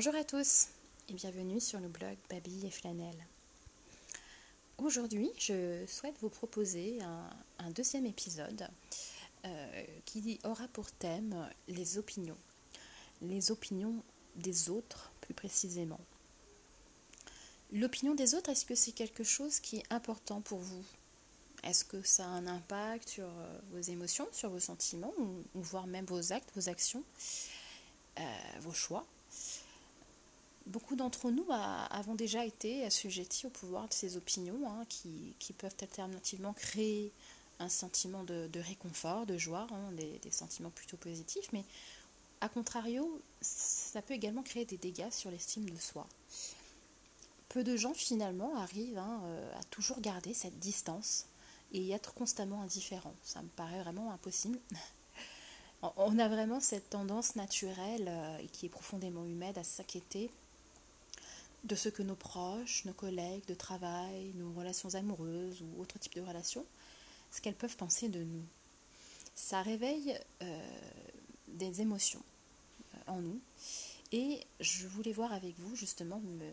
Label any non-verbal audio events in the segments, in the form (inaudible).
Bonjour à tous et bienvenue sur le blog Baby et Flanelle. Aujourd'hui, je souhaite vous proposer un, deuxième épisode euh, qui aura pour thème les opinions. Les opinions des autres, plus précisément. L'opinion des autres, est-ce que c'est quelque chose qui est important pour vous? Est-ce que ça a un impact sur euh, vos émotions, sur vos sentiments, ou, voire même vos actes, vos actions, euh, vos choix? Beaucoup d'entre nous avons déjà été assujettis au pouvoir de ces opinions hein, qui, peuvent alternativement créer un sentiment de, réconfort, de joie, hein, des, sentiments plutôt positifs, mais a contrario, ça peut également créer des dégâts sur l'estime de soi. Peu de gens finalement arrivent hein, euh, à toujours garder cette distance et être constamment indifférent. Ça me paraît vraiment impossible. (laughs) On a vraiment cette tendance naturelle euh, et qui est profondément humaine à s'inquiéter de ce que nos proches, nos collègues de travail, nos relations amoureuses ou autres types de relations, ce qu'elles peuvent penser de nous. Ça réveille euh, des émotions euh, en nous et je voulais voir avec vous justement me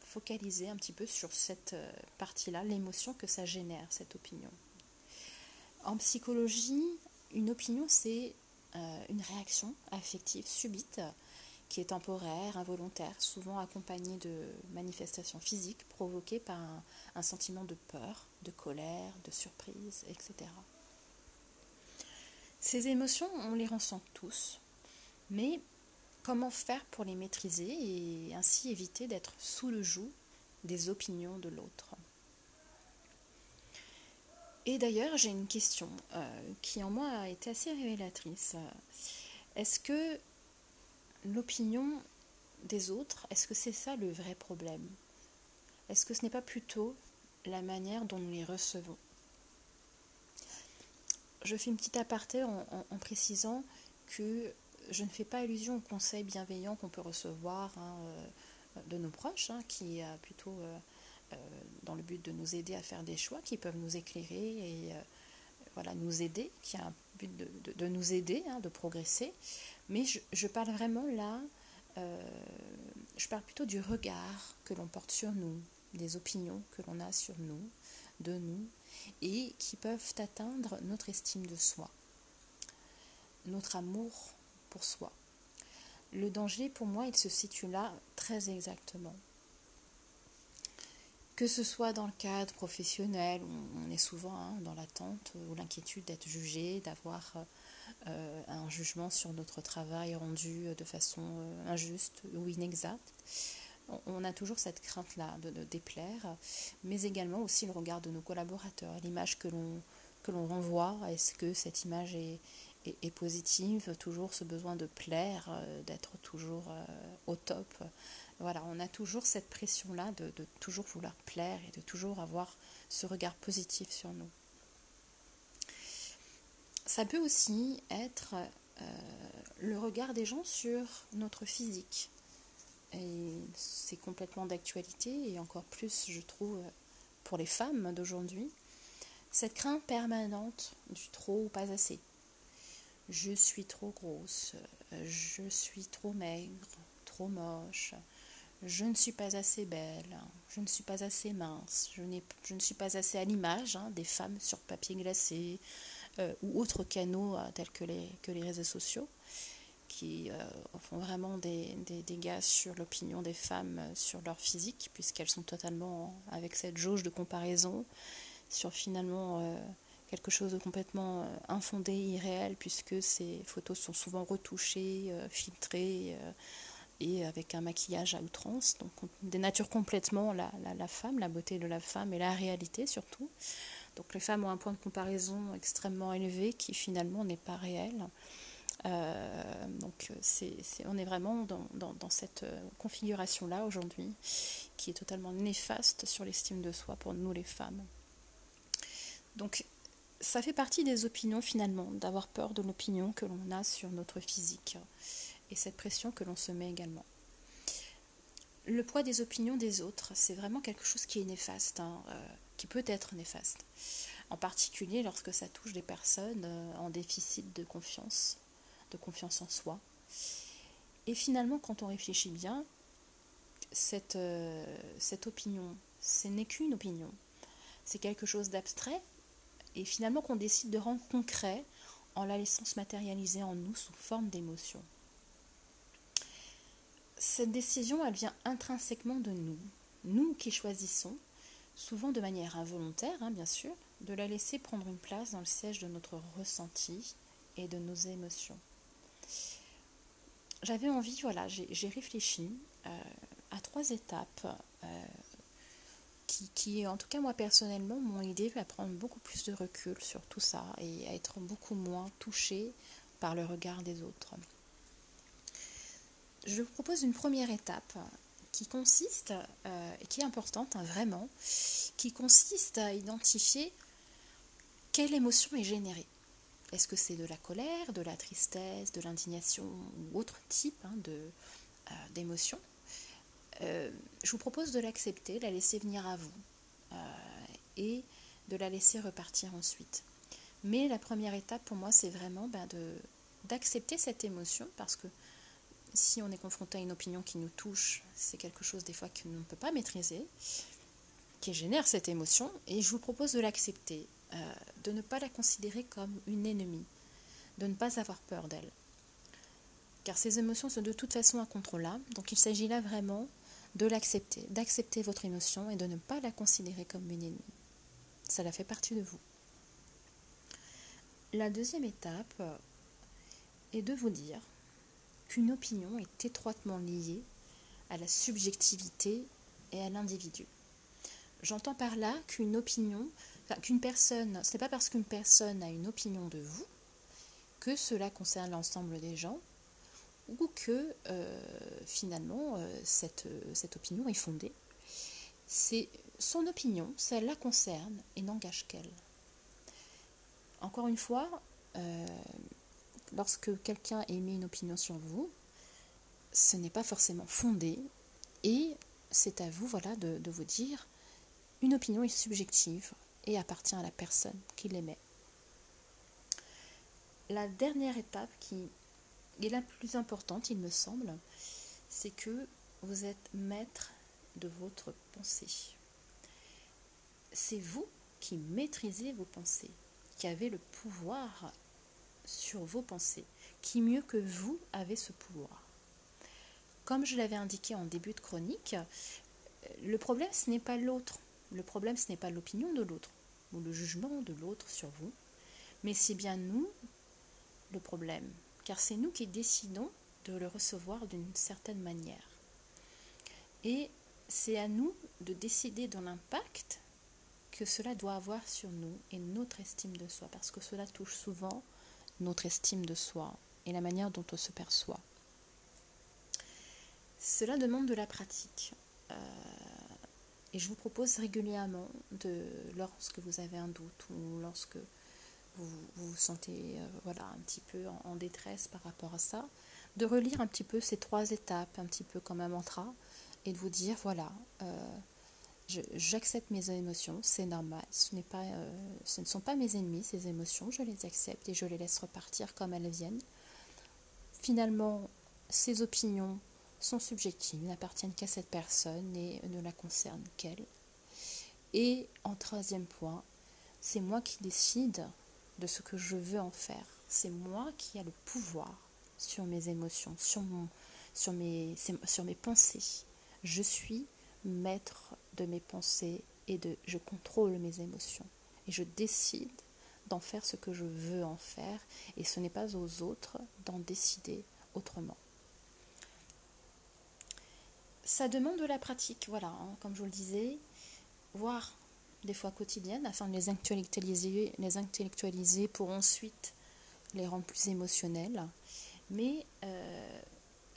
focaliser un petit peu sur cette euh, partie-là, l'émotion que ça génère, cette opinion. En psychologie, une opinion, c'est une réaction affective subite qui est temporaire, involontaire, souvent accompagné de manifestations physiques provoquées par un, sentiment de peur, de colère, de surprise, etc. Ces émotions, on les ressent tous, mais comment faire pour les maîtriser et ainsi éviter d'être sous le joug des opinions de l'autre? Et d'ailleurs, j'ai une question euh, qui en moi a été assez révélatrice. Est-ce que l'opinion des autres, est-ce que c'est ça le vrai problème? Est-ce que ce n'est pas plutôt la manière dont nous les recevons? Je fais une petite aparté en, précisant que je ne fais pas allusion au conseil bienveillant qu'on peut recevoir hein, euh, de nos proches, hein, qui a plutôt euh, euh, dans le but de nous aider à faire des choix qui peuvent nous éclairer et voilà, nous aider, qui a un but de, nous aider, hein, de progresser. Mais je, parle vraiment là, euh, je parle plutôt du regard que l'on porte sur nous, des opinions que l'on a sur nous, de nous, et qui peuvent atteindre notre estime de soi, notre amour pour soi. Le danger, pour moi, il se situe là très exactement. Que ce soit dans le cadre professionnel, on est souvent hein, dans l'attente ou l'inquiétude d'être jugé, d'avoir euh, euh, un jugement sur notre travail rendu de façon euh, injuste ou inexacte. On a toujours cette crainte-là de, déplaire, mais également aussi le regard de nos collaborateurs, l'image que l'on que l'on renvoie. Est-ce que cette image est, positive? Toujours ce besoin de plaire, euh, d'être toujours au top. Voilà, on a toujours cette pression-là de, toujours vouloir plaire et de toujours avoir ce regard positif sur nous. Ça peut aussi être euh, le regard des gens sur notre physique. Et c'est complètement d'actualité, et encore plus, je trouve, pour les femmes d'aujourd'hui. Cette crainte permanente du trop ou pas assez. Je suis trop grosse, je suis trop maigre, trop moche, je ne suis pas assez belle, je ne suis pas assez mince, je, je ne suis pas assez à l'image hein, des femmes sur papier glacé, euh, ou autres canaux euh, tels que les, que les réseaux sociaux qui euh, font vraiment des, dégâts sur l'opinion des femmes sur leur physique, puisqu'elles sont totalement avec cette jauge de comparaison sur finalement quelque chose de complètement infondé, irréel, puisque ces photos sont souvent retouchées, filtrées et avec un maquillage à outrance. Donc on dénature complètement la, la, femme, la beauté de la femme et la réalité surtout. Donc les femmes ont un point de comparaison extrêmement élevé qui finalement n'est pas réel. Euh, donc on est vraiment dans, cette euh, configuration-là aujourd'hui qui est totalement néfaste sur l'estime de soi pour nous les femmes. Donc ça fait partie des opinions finalement, d'avoir peur de l'opinion que l'on a sur notre physique et cette pression que l'on se met également. Le poids des opinions des autres, c'est vraiment quelque chose qui est néfaste. Hein. Euh, qui peut être néfaste, en particulier lorsque ça touche des personnes euh, en déficit de confiance, de confiance en soi. Et finalement, quand on réfléchit bien, cette, euh, cette opinion, ce n'est qu'une opinion. C'est quelque chose d'abstrait et finalement qu'on décide de rendre concret en la laissant se matérialiser en nous sous forme d'émotion. Cette décision, elle vient intrinsèquement de nous, nous qui choisissons, souvent de manière involontaire, hein, bien sûr, de la laisser prendre une place dans le siège de notre ressenti et de nos émotions. J'avais envie, voilà, j'ai réfléchi euh, à trois étapes euh, qui, en tout cas moi personnellement, m'ont aidé à prendre beaucoup plus de recul sur tout ça et à être beaucoup moins touchée par le regard des autres. Je vous propose une première étape qui consiste, euh, et qui est importante hein, vraiment, qui consiste à identifier quelle émotion est générée. Est-ce que c'est de la colère, de la tristesse, de l'indignation ou autre type hein, euh, d'émotion euh, Je vous propose de l'accepter, la laisser venir à vous et de la laisser repartir ensuite. Mais la première étape pour moi, c'est vraiment ben, d'accepter cette émotion parce que si on est confronté à une opinion qui nous touche, c'est quelque chose des fois que l'on ne peut pas maîtriser, qui génère cette émotion, et je vous propose de l'accepter, euh, de ne pas la considérer comme une ennemie, de ne pas avoir peur d'elle. Car ces émotions sont de toute façon incontrôlables, donc il s'agit là vraiment de l'accepter, d'accepter votre émotion et de ne pas la considérer comme une ennemie. Ça la fait partie de vous. La deuxième étape est de vous dire qu'une opinion est étroitement liée à la subjectivité et à l'individu. J'entends par là qu'une opinion, qu'une personne, ce n'est pas parce qu'une personne a une opinion de vous que cela concerne l'ensemble des gens ou que euh, finalement euh, cette, cette opinion est fondée. C'est son opinion, ça la concerne et n'engage qu'elle. Encore une fois, euh, lorsque quelqu'un émet une opinion sur vous, ce n'est pas forcément fondé et c'est à vous voilà, de, vous dire une opinion est subjective et appartient à la personne qui l'émet. La dernière étape qui est la plus importante, il me semble, c'est que vous êtes maître de votre pensée. C'est vous qui maîtrisez vos pensées, qui avez le pouvoir sur vos pensées. Qui mieux que vous avez ce pouvoir Comme je l'avais indiqué en début de chronique, le problème ce n'est pas l'autre. Le problème ce n'est pas l'opinion de l'autre ou le jugement de l'autre sur vous, mais c'est bien nous le problème, car c'est nous qui décidons de le recevoir d'une certaine manière. Et c'est à nous de décider de l'impact que cela doit avoir sur nous et notre estime de soi, parce que cela touche souvent notre estime de soi et la manière dont on se perçoit. Cela demande de la pratique. Euh, et je vous propose régulièrement, lorsque vous avez un doute ou lorsque vous vous, sentez euh, voilà, un petit peu en, détresse par rapport à ça, de relire un petit peu ces trois étapes, un petit peu comme un mantra, et de vous dire, voilà, euh, j'accepte mes émotions, c'est normal. Ce, pas, euh, ce ne sont pas mes ennemis, ces émotions. Je les accepte et je les laisse repartir comme elles viennent. Finalement, ces opinions sont subjectives, n'appartiennent qu'à cette personne et ne la concernent qu'elle. Et en troisième point, c'est moi qui décide de ce que je veux en faire. C'est moi qui ai le pouvoir sur mes émotions, sur, mon, sur, mes, sur mes pensées. Je suis maître de mes pensées et de je contrôle mes émotions et je décide d'en faire ce que je veux en faire et ce n'est pas aux autres d'en décider autrement. Ça demande de la pratique, voilà, hein, comme je vous le disais, voire des fois quotidienne afin de les intellectualiser, les intellectualiser pour ensuite les rendre plus émotionnels. Mais euh,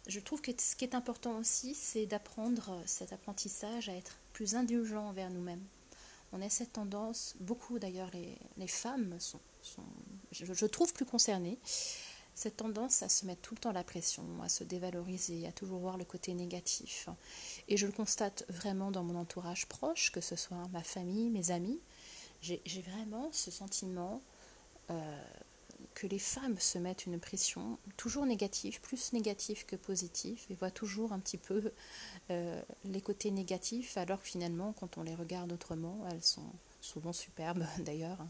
je trouve que ce qui est important aussi, c'est d'apprendre cet apprentissage à être plus indulgent envers nous-mêmes. On a cette tendance, beaucoup d'ailleurs les, femmes sont, je, trouve plus concernées, cette tendance à se mettre tout le temps la pression, à se dévaloriser, à toujours voir le côté négatif. Et je le constate vraiment dans mon entourage proche, que ce soit ma famille, mes amis, j'ai vraiment ce sentiment euh, que les femmes se mettent une pression toujours négative, plus négative que positive, et voient toujours un petit peu euh, les côtés négatifs, alors que finalement, quand on les regarde autrement, elles sont souvent superbes (laughs) d'ailleurs, hein,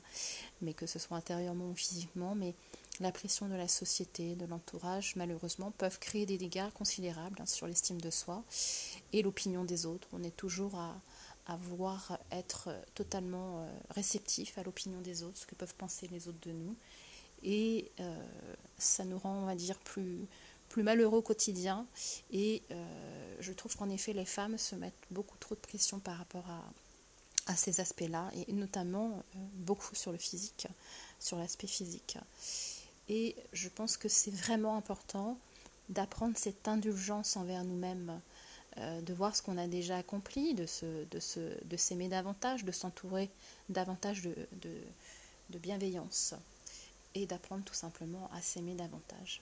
mais que ce soit intérieurement ou physiquement, mais la pression de la société, de l'entourage, malheureusement, peuvent créer des dégâts considérables hein, sur l'estime de soi et l'opinion des autres. On est toujours à, à vouloir être totalement euh, réceptif à l'opinion des autres, ce que peuvent penser les autres de nous. Et euh, ça nous rend, on va dire, plus, plus malheureux au quotidien. Et euh, je trouve qu'en effet, les femmes se mettent beaucoup trop de pression par rapport à, à ces aspects-là, et notamment beaucoup sur le physique, sur l'aspect physique. Et je pense que c'est vraiment important d'apprendre cette indulgence envers nous-mêmes euh, de voir ce qu'on a déjà accompli, de, de, s'aimer davantage, de s'entourer davantage de, de, bienveillance et d'apprendre tout simplement à s'aimer davantage.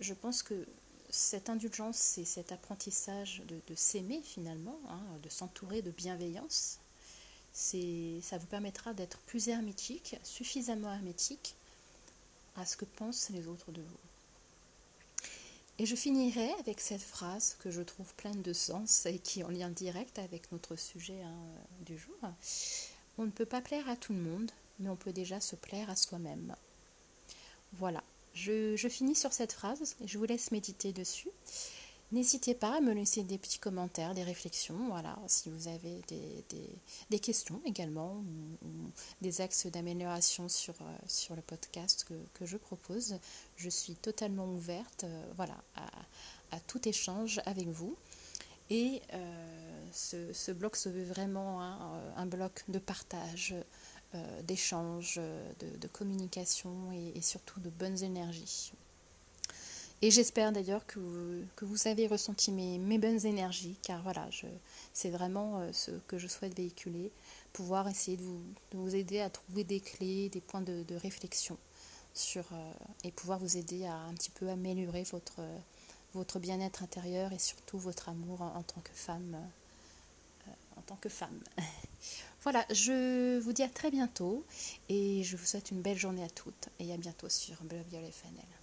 Je pense que cette indulgence et cet apprentissage de, s'aimer finalement, hein, de s'entourer de bienveillance, ça vous permettra d'être plus hermétique, suffisamment hermétique à ce que pensent les autres de vous. Et je finirai avec cette phrase que je trouve pleine de sens et qui est en lien direct avec notre sujet hein, du jour. On ne peut pas plaire à tout le monde, mais on peut déjà se plaire à soi-même. Voilà, je, finis sur cette phrase je vous laisse méditer dessus. N'hésitez pas à me laisser des petits commentaires, des réflexions, voilà, si vous avez des, questions également ou, des axes d'amélioration sur, euh, le podcast que, je propose. Je suis totalement ouverte euh, voilà, à, tout échange avec vous. Et euh, ce, ce, bloc se veut vraiment un bloc de partage, d'échange, de, communication et surtout de bonnes énergies. Et j'espère d'ailleurs que vous, que vous avez ressenti mes, mes bonnes énergies, car voilà, c'est vraiment euh, ce que je souhaite véhiculer, pouvoir essayer de vous, de vous aider à trouver des clés, des points de, réflexion sur, euh, et pouvoir vous aider à un petit peu améliorer votre, votre bien-être intérieur et surtout votre amour en, tant que femme. Euh, en tant que femme. (laughs) voilà, je vous dis à très bientôt et je vous souhaite une belle journée à toutes et à bientôt sur Bleu Violet FNL.